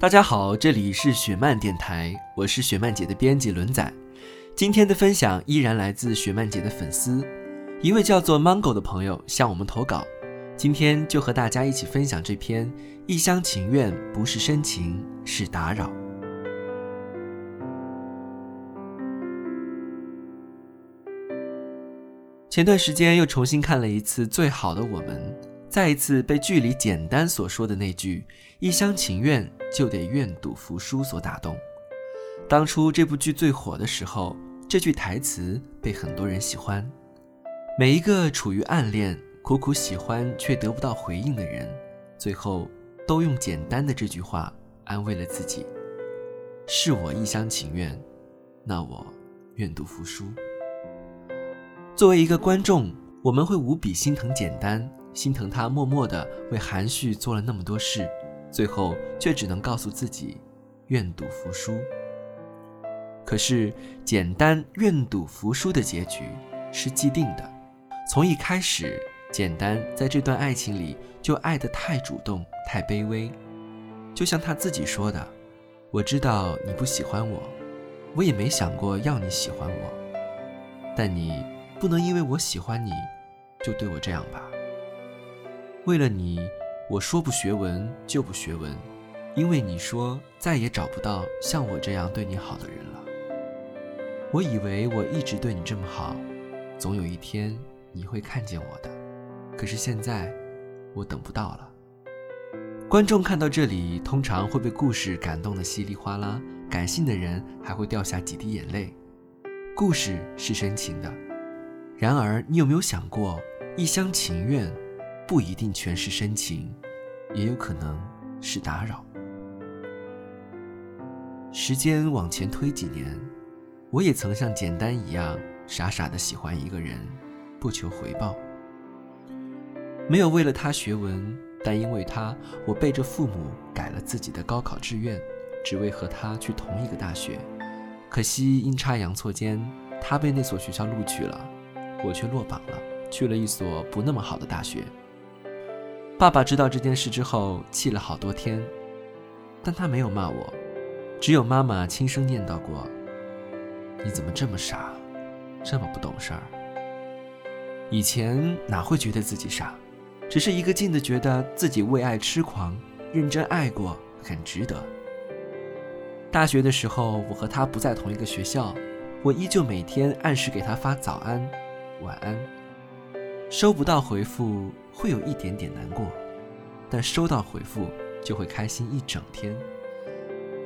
大家好，这里是雪漫电台，我是雪漫姐的编辑轮仔。今天的分享依然来自雪漫姐的粉丝。一位叫做 Mango 的朋友向我们投稿，今天就和大家一起分享这篇《一厢情愿不是深情是打扰》。前段时间又重新看了一次《最好的我们》，再一次被剧里简单所说的那句“一厢情愿就得愿赌服输”所打动。当初这部剧最火的时候，这句台词被很多人喜欢。每一个处于暗恋、苦苦喜欢却得不到回应的人，最后都用简单的这句话安慰了自己：“是我一厢情愿，那我愿赌服输。”作为一个观众，我们会无比心疼简单，心疼他默默的为韩旭做了那么多事，最后却只能告诉自己愿赌服输。可是，简单愿赌服输的结局是既定的。从一开始，简单在这段爱情里就爱得太主动、太卑微，就像他自己说的：“我知道你不喜欢我，我也没想过要你喜欢我，但你不能因为我喜欢你，就对我这样吧。为了你，我说不学文就不学文，因为你说再也找不到像我这样对你好的人了。我以为我一直对你这么好，总有一天。”你会看见我的，可是现在我等不到了。观众看到这里，通常会被故事感动得稀里哗啦，感性的人还会掉下几滴眼泪。故事是深情的，然而你有没有想过，一厢情愿不一定全是深情，也有可能是打扰。时间往前推几年，我也曾像简单一样，傻傻的喜欢一个人。不求回报，没有为了他学文，但因为他，我背着父母改了自己的高考志愿，只为和他去同一个大学。可惜阴差阳错间，他被那所学校录取了，我却落榜了，去了一所不那么好的大学。爸爸知道这件事之后，气了好多天，但他没有骂我，只有妈妈轻声念叨过：“你怎么这么傻，这么不懂事儿？”以前哪会觉得自己傻，只是一个劲的觉得自己为爱痴狂，认真爱过很值得。大学的时候，我和他不在同一个学校，我依旧每天按时给他发早安、晚安，收不到回复会有一点点难过，但收到回复就会开心一整天。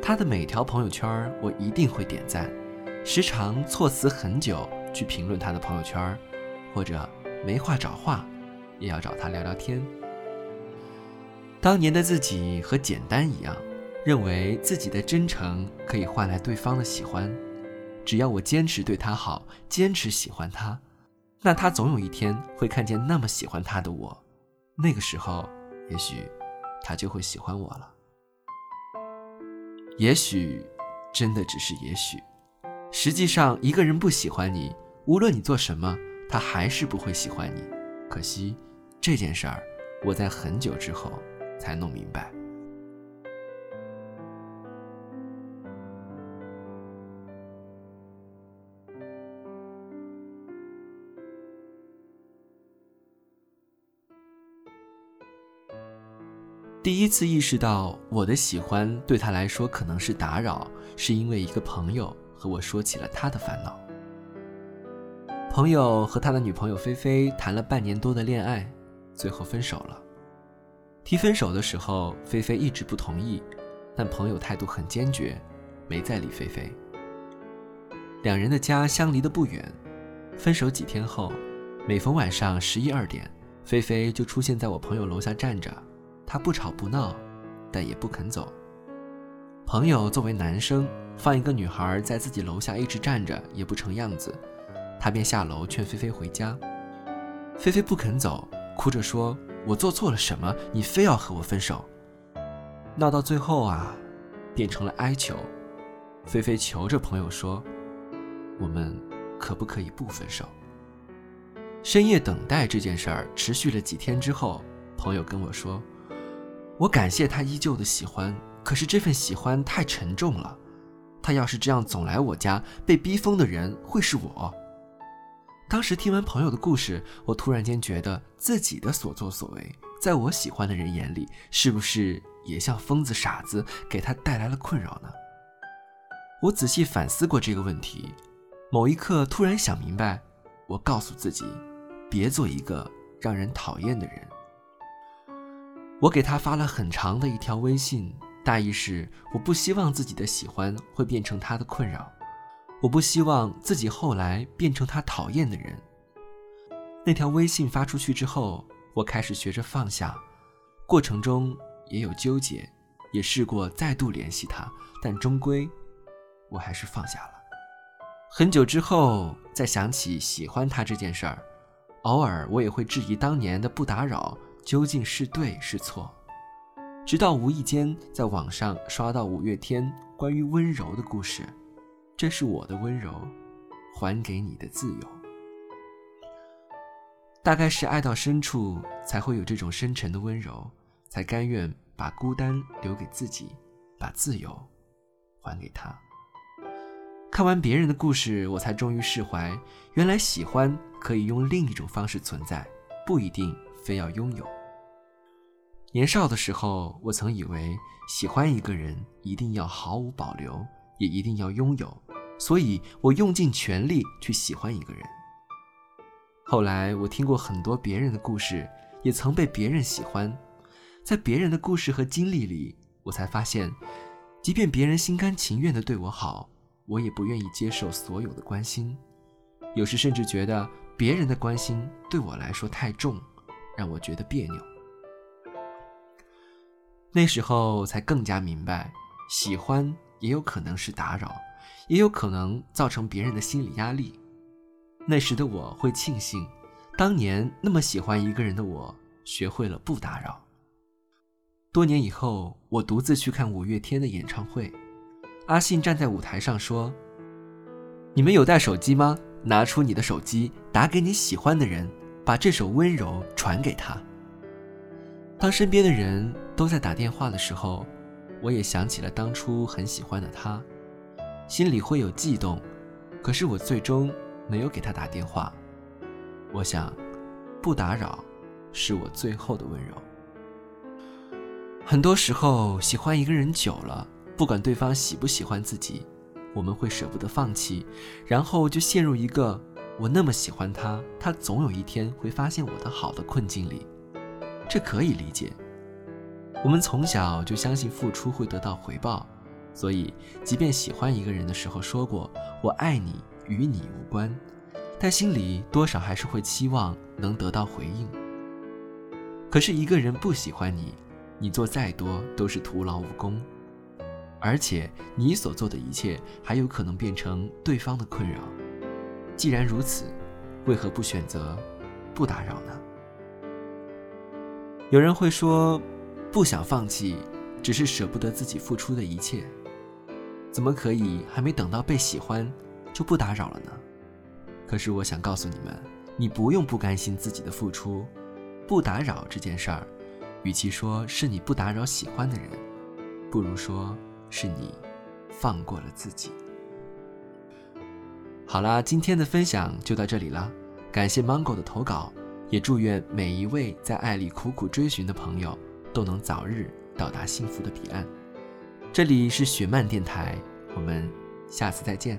他的每条朋友圈我一定会点赞，时常措辞很久去评论他的朋友圈。或者没话找话，也要找他聊聊天。当年的自己和简单一样，认为自己的真诚可以换来对方的喜欢。只要我坚持对他好，坚持喜欢他，那他总有一天会看见那么喜欢他的我。那个时候，也许他就会喜欢我了。也许，真的只是也许。实际上，一个人不喜欢你，无论你做什么。他还是不会喜欢你，可惜这件事儿，我在很久之后才弄明白。第一次意识到我的喜欢对他来说可能是打扰，是因为一个朋友和我说起了他的烦恼。朋友和他的女朋友菲菲谈了半年多的恋爱，最后分手了。提分手的时候，菲菲一直不同意，但朋友态度很坚决，没再理菲菲。两人的家相离得不远，分手几天后，每逢晚上十一二点，菲菲就出现在我朋友楼下站着，他不吵不闹，但也不肯走。朋友作为男生，放一个女孩在自己楼下一直站着也不成样子，他便下楼劝菲菲回家。菲菲不肯走，哭着说。我做错了什么？你非要和我分手？闹到最后啊，变成了哀求。菲菲求着朋友说：“我们可不可以不分手？”深夜等待这件事儿持续了几天之后，朋友跟我说：“我感谢他依旧的喜欢，可是这份喜欢太沉重了。他要是这样总来我家，被逼疯的人会是我。”当时听完朋友的故事，我突然间觉得自己的所作所为，在我喜欢的人眼里，是不是也像疯子、傻子，给他带来了困扰呢？我仔细反思过这个问题，某一刻突然想明白，我告诉自己，别做一个让人讨厌的人。我给他发了很长的一条微信，大意是我不希望自己的喜欢会变成他的困扰。我不希望自己后来变成他讨厌的人。那条微信发出去之后，我开始学着放下，过程中也有纠结，也试过再度联系他，但终归，我还是放下了。很久之后再想起喜欢他这件事儿，偶尔我也会质疑当年的不打扰究竟是对是错，直到无意间在网上刷到五月天关于温柔的故事。这是我的温柔，还给你的自由。大概是爱到深处，才会有这种深沉的温柔，才甘愿把孤单留给自己，把自由还给他。看完别人的故事，我才终于释怀，原来喜欢可以用另一种方式存在，不一定非要拥有。年少的时候，我曾以为喜欢一个人一定要毫无保留，也一定要拥有。所以我用尽全力去喜欢一个人。后来我听过很多别人的故事，也曾被别人喜欢，在别人的故事和经历里，我才发现，即便别人心甘情愿的对我好，我也不愿意接受所有的关心。有时甚至觉得别人的关心对我来说太重，让我觉得别扭。那时候才更加明白，喜欢也有可能是打扰。也有可能造成别人的心理压力。那时的我会庆幸，当年那么喜欢一个人的我，学会了不打扰。多年以后，我独自去看五月天的演唱会，阿信站在舞台上说：“你们有带手机吗？拿出你的手机，打给你喜欢的人，把这首温柔传给他。”当身边的人都在打电话的时候，我也想起了当初很喜欢的他。心里会有悸动，可是我最终没有给他打电话。我想，不打扰，是我最后的温柔。很多时候，喜欢一个人久了，不管对方喜不喜欢自己，我们会舍不得放弃，然后就陷入一个我那么喜欢他，他总有一天会发现我的好的困境里。这可以理解，我们从小就相信付出会得到回报。所以，即便喜欢一个人的时候说过“我爱你”，与你无关，但心里多少还是会期望能得到回应。可是，一个人不喜欢你，你做再多都是徒劳无功，而且你所做的一切还有可能变成对方的困扰。既然如此，为何不选择不打扰呢？有人会说，不想放弃，只是舍不得自己付出的一切。怎么可以还没等到被喜欢，就不打扰了呢？可是我想告诉你们，你不用不甘心自己的付出，不打扰这件事儿，与其说是你不打扰喜欢的人，不如说是你放过了自己。好啦，今天的分享就到这里了，感谢 Mango 的投稿，也祝愿每一位在爱里苦苦追寻的朋友都能早日到达幸福的彼岸。这里是雪漫电台，我们下次再见。